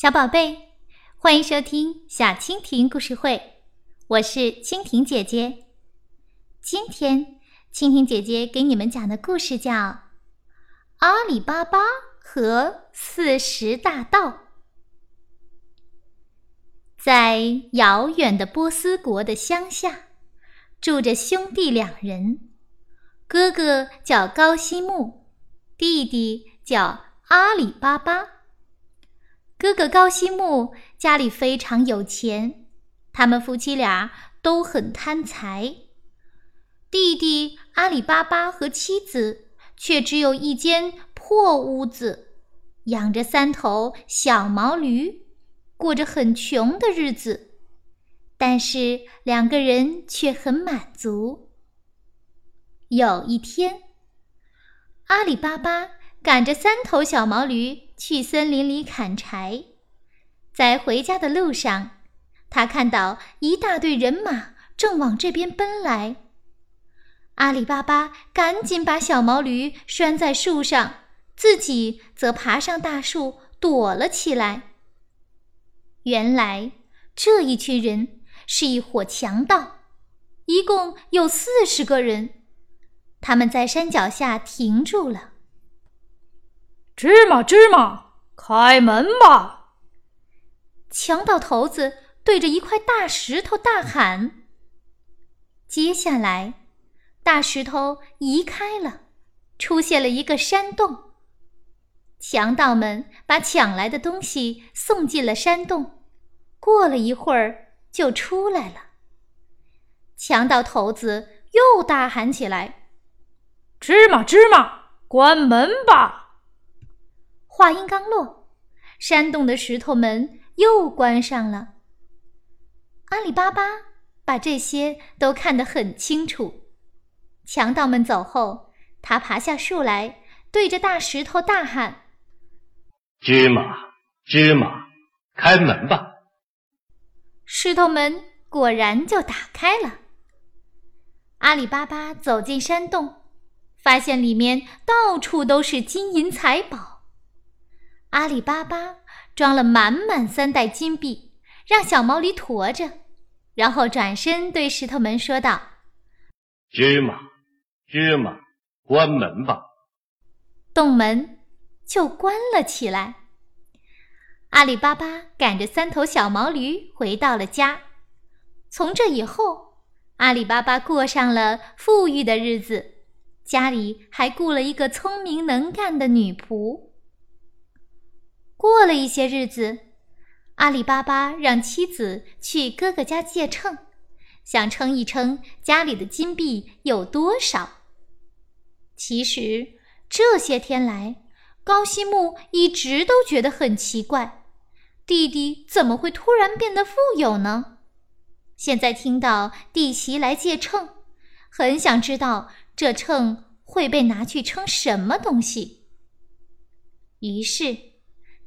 小宝贝，欢迎收听小蜻蜓故事会，我是蜻蜓姐姐。今天，蜻蜓姐姐给你们讲的故事叫《阿里巴巴和四十大盗》。在遥远的波斯国的乡下，住着兄弟两人，哥哥叫高希木，弟弟叫阿里巴巴。哥哥高希木家里非常有钱，他们夫妻俩都很贪财。弟弟阿里巴巴和妻子却只有一间破屋子，养着三头小毛驴，过着很穷的日子。但是两个人却很满足。有一天，阿里巴巴赶着三头小毛驴。去森林里砍柴，在回家的路上，他看到一大队人马正往这边奔来。阿里巴巴赶紧把小毛驴拴在树上，自己则爬上大树躲了起来。原来这一群人是一伙强盗，一共有四十个人。他们在山脚下停住了。芝麻，芝麻，开门吧！强盗头子对着一块大石头大喊。接下来，大石头移开了，出现了一个山洞。强盗们把抢来的东西送进了山洞，过了一会儿就出来了。强盗头子又大喊起来：“芝麻，芝麻，关门吧！”话音刚落，山洞的石头门又关上了。阿里巴巴把这些都看得很清楚。强盗们走后，他爬下树来，对着大石头大喊：“芝麻，芝麻，开门吧！”石头门果然就打开了。阿里巴巴走进山洞，发现里面到处都是金银财宝。阿里巴巴装了满满三袋金币，让小毛驴驮着，然后转身对石头门说道：“芝麻，芝麻，关门吧。”洞门就关了起来。阿里巴巴赶着三头小毛驴回到了家。从这以后，阿里巴巴过上了富裕的日子，家里还雇了一个聪明能干的女仆。过了一些日子，阿里巴巴让妻子去哥哥家借秤，想称一称家里的金币有多少。其实这些天来，高希木一直都觉得很奇怪，弟弟怎么会突然变得富有呢？现在听到弟媳来借秤，很想知道这秤会被拿去称什么东西。于是。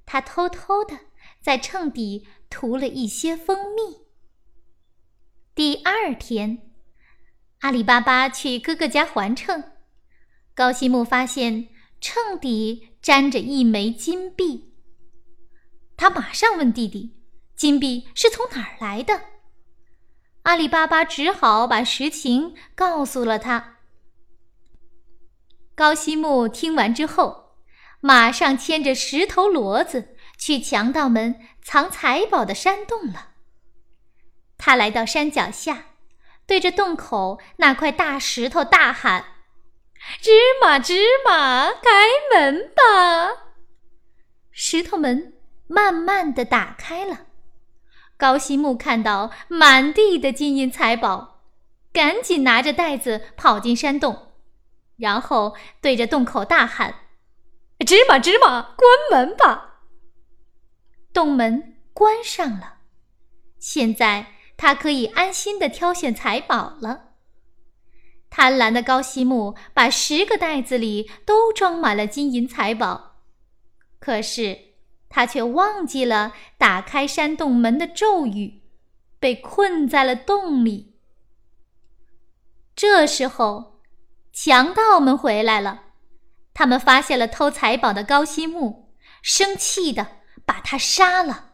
他偷偷的在秤底涂了一些蜂蜜。第二天，阿里巴巴去哥哥家还秤，高希木发现秤底沾着一枚金币。他马上问弟弟：“金币是从哪儿来的？”阿里巴巴只好把实情告诉了他。高希木听完之后。马上牵着石头骡子去强盗们藏财宝的山洞了。他来到山脚下，对着洞口那块大石头大喊：“芝麻，芝麻，开门吧！”石头门慢慢的打开了。高希木看到满地的金银财宝，赶紧拿着袋子跑进山洞，然后对着洞口大喊。芝麻，芝麻，关门吧！洞门关上了，现在他可以安心的挑选财宝了。贪婪的高希木把十个袋子里都装满了金银财宝，可是他却忘记了打开山洞门的咒语，被困在了洞里。这时候，强盗们回来了。他们发现了偷财宝的高希木，生气的把把他杀了。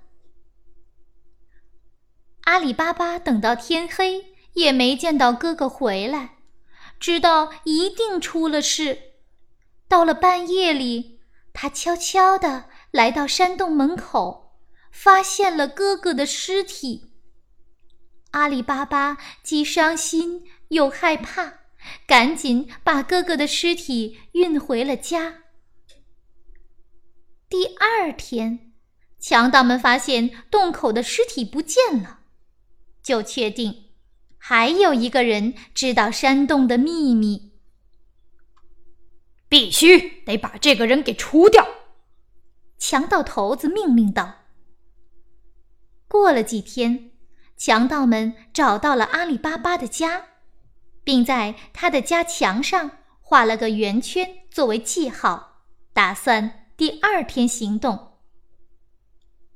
阿里巴巴等到天黑也没见到哥哥回来，知道一定出了事。到了半夜里，他悄悄地来到山洞门口，发现了哥哥的尸体。阿里巴巴既伤心又害怕，赶紧把哥哥的尸体运回了家。第二天，强盗们发现洞口的尸体不见了，就确定还有一个人知道山洞的秘密，必须得把这个人给除掉。强盗头子命令道。过了几天，强盗们找到了阿里巴巴的家，并在他的家墙上画了个圆圈作为记号，打算。第二天行动。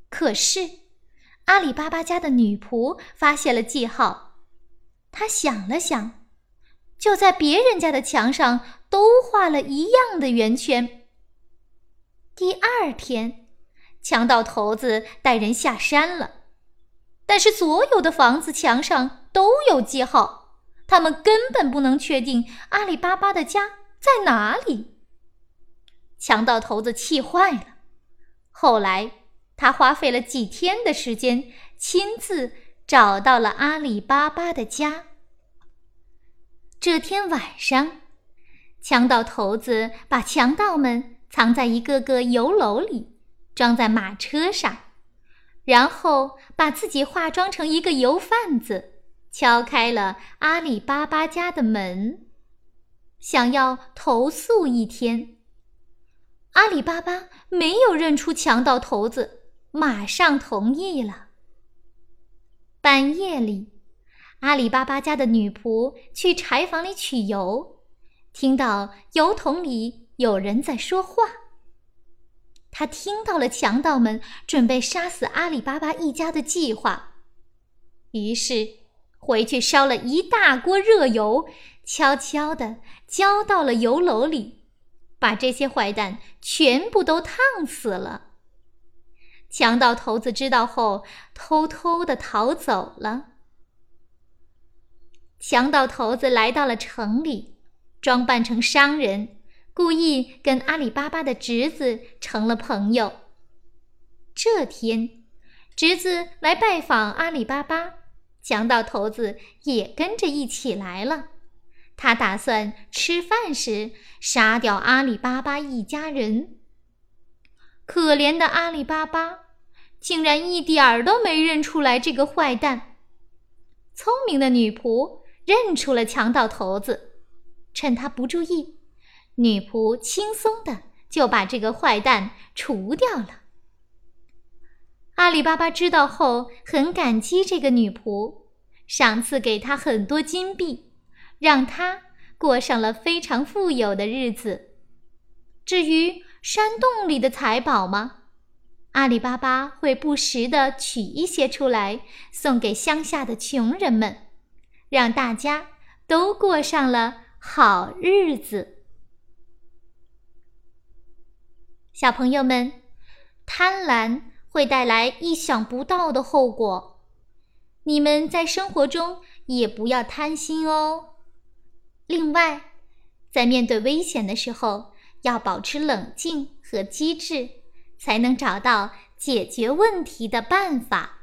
可是，阿里巴巴家的女仆发现了记号，她想了想，就在别人家的墙上都画了一样的圆圈。第二天，强盗头子带人下山了，但是所有的房子墙上都有记号，他们根本不能确定阿里巴巴的家在哪里。强盗头子气坏了。后来，他花费了几天的时间，亲自找到了阿里巴巴的家。这天晚上，强盗头子把强盗们藏在一个个油篓里，装在马车上，然后把自己化妆成一个油贩子，敲开了阿里巴巴家的门，想要投宿一天。阿里巴巴没有认出强盗头子，马上同意了。半夜里，阿里巴巴家的女仆去柴房里取油，听到油桶里有人在说话。他听到了强盗们准备杀死阿里巴巴一家的计划，于是回去烧了一大锅热油，悄悄地浇到了油篓里。把这些坏蛋全部都烫死了。强盗头子知道后，偷偷的逃走了。强盗头子来到了城里，装扮成商人，故意跟阿里巴巴的侄子成了朋友。这天，侄子来拜访阿里巴巴，强盗头子也跟着一起来了。他打算吃饭时杀掉阿里巴巴一家人。可怜的阿里巴巴竟然一点儿都没认出来这个坏蛋。聪明的女仆认出了强盗头子，趁他不注意，女仆轻松的就把这个坏蛋除掉了。阿里巴巴知道后很感激这个女仆，赏赐给她很多金币。让她过上了非常富有的日子。至于山洞里的财宝吗？阿里巴巴会不时的取一些出来送给乡下的穷人们，让大家都过上了好日子。小朋友们，贪婪会带来意想不到的后果，你们在生活中也不要贪心哦。另外，在面对危险的时候，要保持冷静和机智，才能找到解决问题的办法。